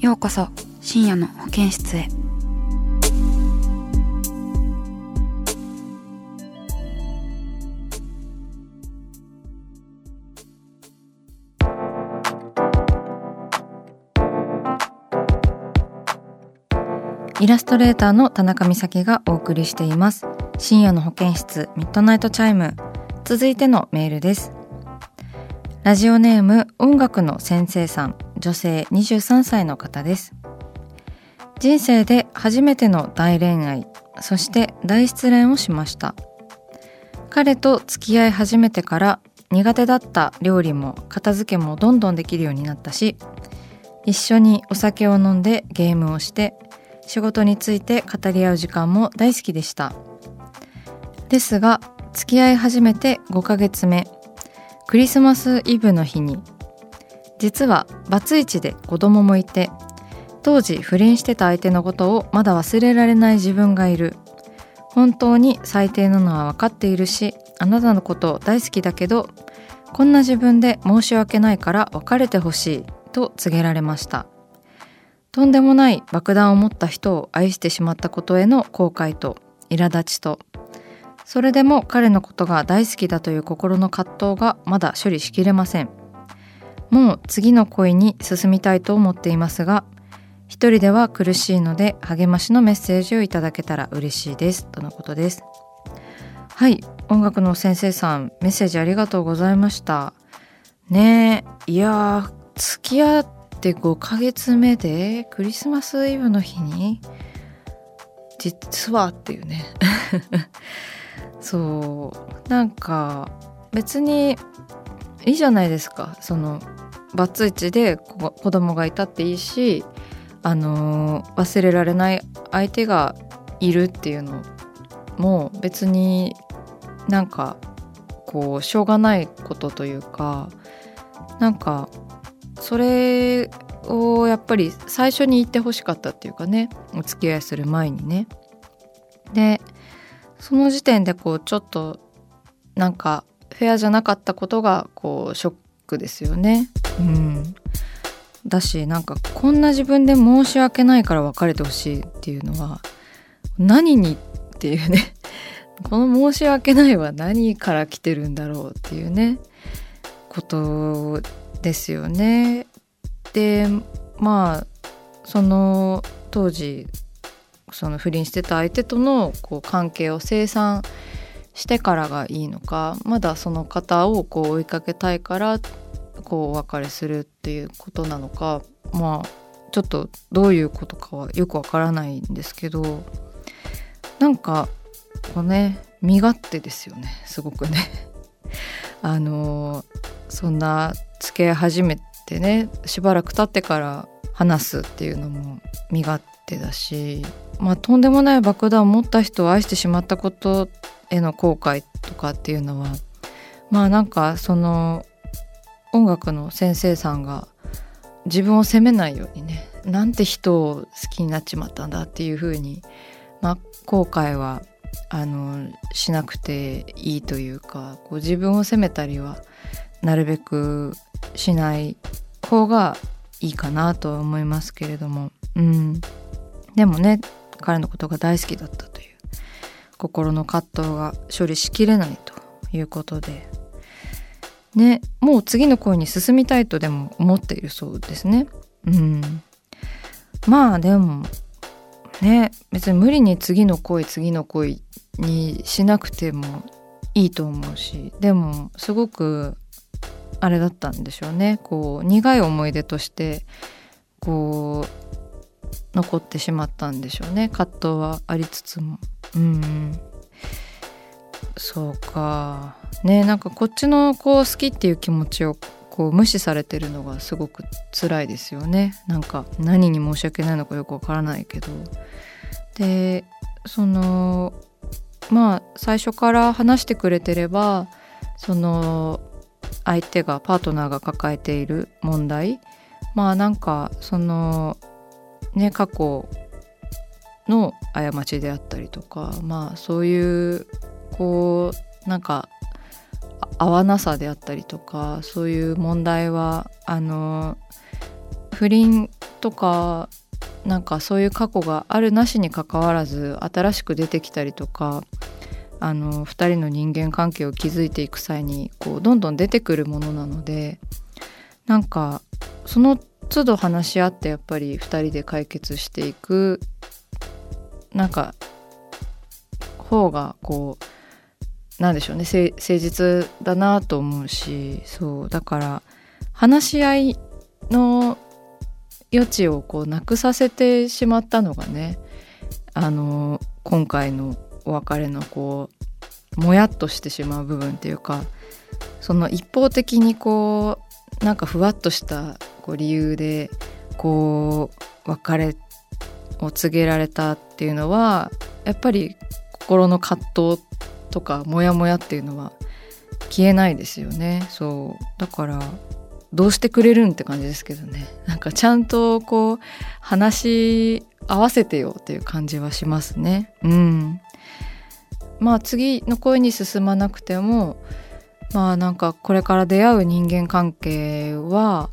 ようこそ深夜の保健室へ。イラストレーターの田中美咲がお送りしています。深夜の保健室ミッドナイトチャイム。続いてのメールです。ラジオネーム音楽の先生さん。女性23歳の方です。人生で初めての大恋愛そして大失恋をしました。彼と付き合い始めてから苦手だった料理も片付けもどんどんできるようになったし一緒にお酒を飲んでゲームをして仕事について語り合う時間も大好きでした。ですが付き合い始めて5ヶ月目クリスマスイブの日に実はバツイチで子供もいて当時不倫してた相手のことをまだ忘れられない自分がいる。本当に最低なのは分かっているしあなたのこと大好きだけどこんな自分で申し訳ないから別れてほしいと告げられました。とんでもない爆弾を持った人を愛してしまったことへの後悔と苛立ちとそれでも彼のことが大好きだという心の葛藤がまだ処理しきれません。もう次の恋に進みたいと思っていますが一人では苦しいので励ましのメッセージをいただけたら嬉しいです。とのことです。はい。音楽の先生さんメッセージありがとうございました。ねえ。いや付き合って5ヶ月目でクリスマスイブの日に実はっていうね。そう。なんか別にいいじゃないですかそのバツイチで子供がいたっていいしあの忘れられない相手がいるっていうのも別になんかこうしょうがないことというかなんかそれをやっぱり最初に言ってほしかったっていうかねお付き合いする前にね。でその時点でこうちょっとなんかフェアじゃなかったことがこうショックですよね。うん、だしなんかこんな自分で申し訳ないから別れてほしいっていうのは何にっていうね この申し訳ないは何から来てるんだろうっていうねことですよね。でまあその当時その不倫してた相手とのこう関係を清算してしてからがいいのかまだその方をこう追いかけたいからこうお別れするっていうことなのかまあちょっとどういうことかはよくわからないんですけどなんかこうね身勝手ですよねすごくね。あのそんな付き合い始めてねしばらく経ってから話すっていうのも身勝手だしまあ、とんでもない爆弾を持った人を愛してしまったことへの後悔とかっていうのはまあなんかその音楽の先生さんが自分を責めないようにねなんて人を好きになっちまったんだっていうふうに、まあ、後悔はあのしなくていいというかこう自分を責めたりはなるべくしない方がいいかなとは思いますけれども、うん、でもね彼のことが大好きだった心の葛藤が処理しきれないということで。ねもう次の恋に進みたいとでも思っているそうですね。うん。まあでもね別に無理に次の恋次の恋にしなくてもいいと思うしでもすごくあれだったんでしょうね。こう苦い思い出としてこう残ってしまったんでしょうね。葛藤はありつつも。うんそうか。ねなんかこっちのこう好きっていう気持ちをこう無視されてるのがすごく辛いですよね。なんか何に申し訳ないのかよくわからないけど。でそのまあ最初から話してくれてればその相手がパートナーが抱えている問題。まあなんかそのね過去の過ちであったりとかまあそういうこうなんか合わなさであったりとかそういう問題はあの不倫とかなんかそういう過去があるなしにかかわらず新しく出てきたりとかあの2人の人間関係を築いていく際にこうどんどん出てくるものなのでなんかその都度話し合ってやっぱり2人で解決していくなんか方がこうなんでしょうね誠実だなと思うしそうだから話し合いの余地をこうなくさせてしまったのがねあの今回のお別れのこうもやっとしてしまう部分っていうかその一方的にこうなんかふわっとしたこう理由でこう別れを告げられたっていうのはやっぱり心の葛藤とかモヤモヤっていうのは消えないですよね。そう。だからどうしてくれるんって感じですけどね。なんかちゃんとこう話し合わせてよっていう感じはしますね。うん。まあ次の恋に進まなくてもまあなんかこれから出会う人間関係は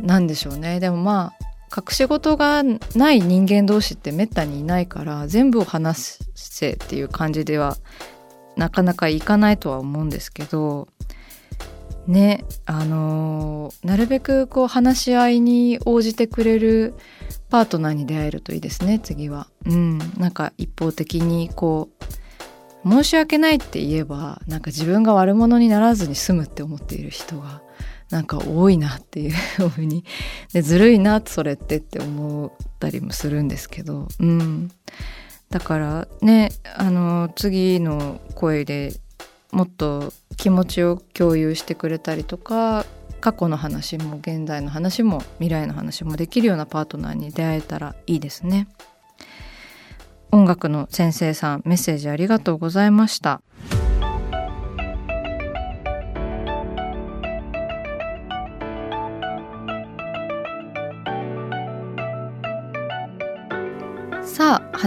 何でしょうね。でもまあ隠し事がない人間同士ってめったにいないから全部を話せっていう感じではなかなかいかないとは思うんですけどねあのー、なるべくこう話し合いに応じてくれるパートナーに出会えるといいですね次は。うんなんか一方的にこう申し訳ないって言えばなんか自分が悪者にならずに済むって思っている人がなんか多いなっていうふうにでずるいなそれってって思ったりもするんですけど、うん、だからねあの次の声でもっと気持ちを共有してくれたりとか過去の話も現在の話も未来の話もできるようなパートナーに出会えたらいいですね。音楽の先生さんメッセージありがとうございました。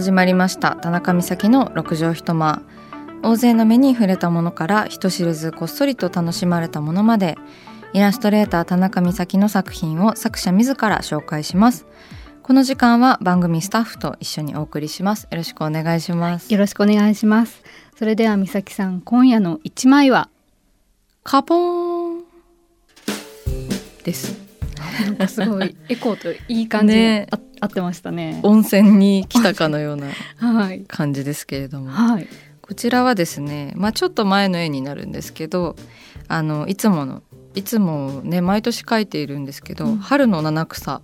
始まりました。田中美咲の六畳一間。大勢の目に触れたものから人知れずこっそりと楽しまれたものまでイラストレーター田中美咲の作品を作者自ら紹介します。この時間は番組スタッフと一緒にお送りします。よろしくお願いします。よろしくお願いします。それでは美咲さん今夜の一枚はカポーンです。なんかすごいエコーといい感じ、ね、合ってましたね。温泉に来たかのような 感じですけれども、はい、こちらはですね、まあ、ちょっと前の絵になるんですけどあのいつものいつもね毎年描いているんですけど、うん、春の七草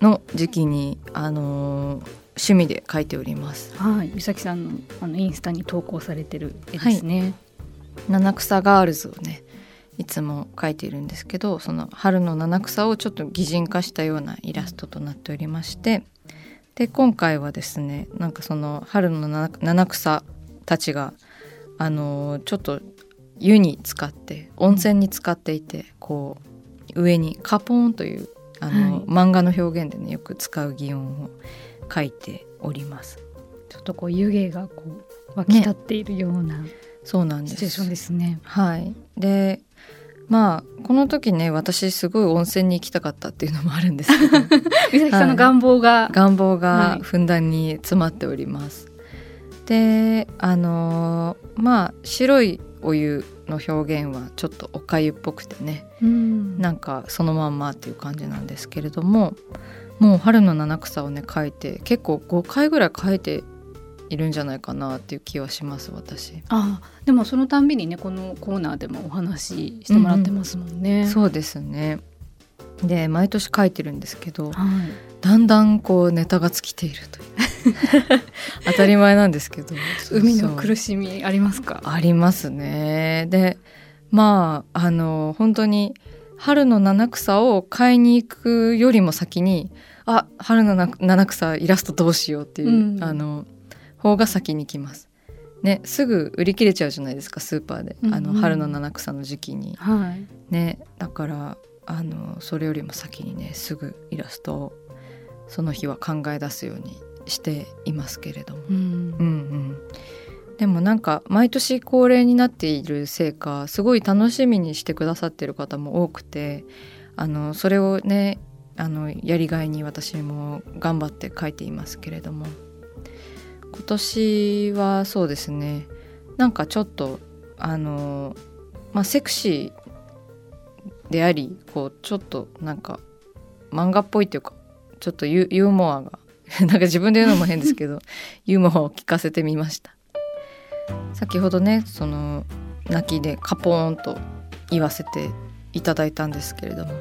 の時期に、あの趣味で描いております。はい、美咲さんのあのインスタに投稿されてる絵ですね。はい、七草ガールズをねいつも描いているんですけどその春の七草をちょっと擬人化したようなイラストとなっておりましてで今回はですねなんかその春の七草たちがあのちょっと湯に使って温泉に使っていてこう上にカポーンというあの、はい、漫画の表現でねよく使う擬音を書いております。ちょっとこう湯気がこう湧き立っているような、ね、そうなんです。シチュエーションですね。はい。でまあこの時ね私すごい温泉に行きたかったっていうのもあるんですけど 美咲さんの願望が、はい、願望がふんだんに詰まっております。はい、であのー、まあ白いお湯の表現はちょっとおかゆっぽくてね、うん、なんかそのまんまっていう感じなんですけれどももう春の七草をね書いて結構5回ぐらい書いているんじゃないかなっていう気はします私。あでもそのたんびにねこのコーナーでもお話ししてもらってますもんね、うん、そうですね。で毎年書いてるんですけど、はい、だんだんこうネタが尽きているという。当たり前なんですけど。海の苦しみありますか？ありますね。でまああの本当に春の七草を買いに行くよりも先にあ春の七草イラストどうしようっていう、うん、あの方が先に来ます。ね、すぐ売り切れちゃうじゃないですかスーパーで、うんうん、あの春の七草の時期に、はい、ね、だからあのそれよりも先にねすぐイラストをその日は考え出すようにしていますけれども、うん、うんうん。でもなんか毎年恒例になっているせいかすごい楽しみにしてくださってる方も多くてあのそれをねあのやりがいに私も頑張って書いていますけれども今年はそうですね。なんかちょっとあのまあセクシーでありこうちょっとなんか漫画っぽいっていうかちょっとユーモアが なんか自分で言うのも変ですけど ユーモアを聞かせてみました。先ほどねその泣きでカポーンと言わせていただいたんですけれども、はい、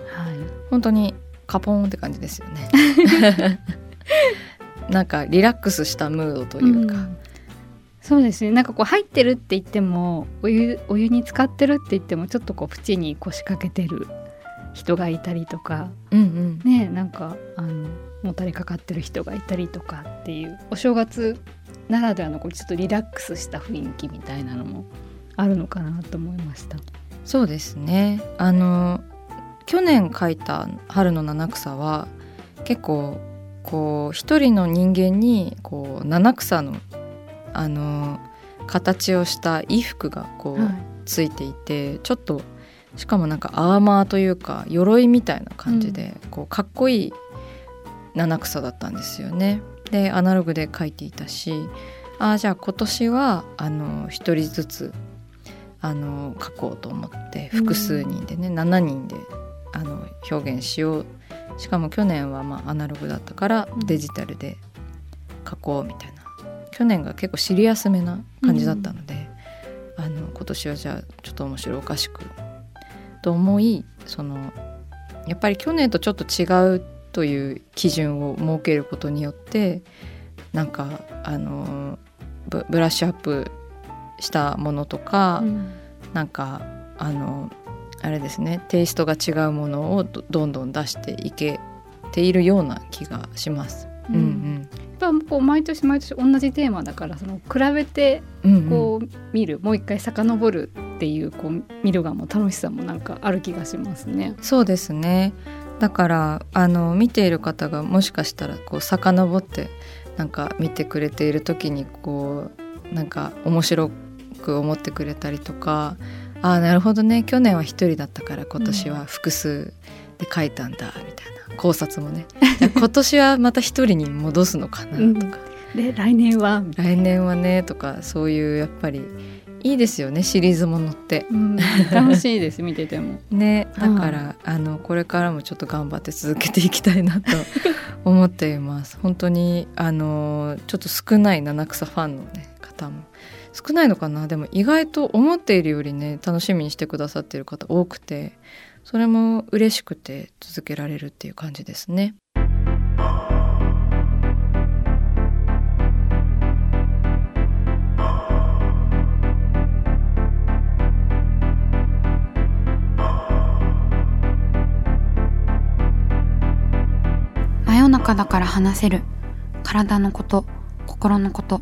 本当にカポーンって感じですよねなんかリラックスしたムードというか、うん、そうですね。なんかこう入ってるって言ってもお湯お湯に浸かってるって言ってもちょっとこう縁に腰掛けてる人がいたりとか、うんうん、ねなんかあのもたれかかってる人がいたりとかっていうお正月ならではのこうちょっとリラックスした雰囲気みたいなのもあるのかなと思いました。そうですね。あの去年書いた「春の七草は」結構こう一人の人間にこう七草のあの形をした衣服がこう、はい、ついていてちょっとしかもなんかアーマーというか鎧みたいな感じで、うん、こうかっこいい七草だったんですよね。でアナログで書いていたしああじゃあ今年はあの1人ずつあの書こうと思って複数人でね、うん、7人であの表現しようしかも去年はまあアナログだったからデジタルで書こうみたいな、うん、去年が結構シリアスめな感じだったので、うん、あの今年はじゃあちょっと面白おかしくと思いそのやっぱり去年とちょっと違うという基準を設けることによってなんかあのブラッシュアップしたものとか、うん、なんかあのあれですね。テイストが違うものをどんどん出していけているような気がします。うん、うんうん。やっぱこう毎年毎年同じテーマだからその比べてこう見る、うん。うん、もう一回遡るっていうこう見る側も楽しさもなんかある気がしますね。そうですね。だからあの見ている方がもしかしたらこう遡ってなんか見てくれている時にこうなんか面白く思ってくれたりとかああなるほどね。去年は1人だったから今年は複数で書いたんだみたいな。考察もね。今年はまた1人に戻すのかなとか、うん、で来年は来年はねとかそういうやっぱりいいですよねシリーズものって、うん、楽しいです見てても。ねだから、あのこれからもちょっと頑張って続けていきたいなと 思っています。本当にあのちょっと少ない七草ファンの、ね、方も少ないのかな？でも意外と思っているよりね楽しみにしてくださっている方多くてそれも嬉しくて続けられるっていう感じですね。真夜中だから話せる体のこと心のこと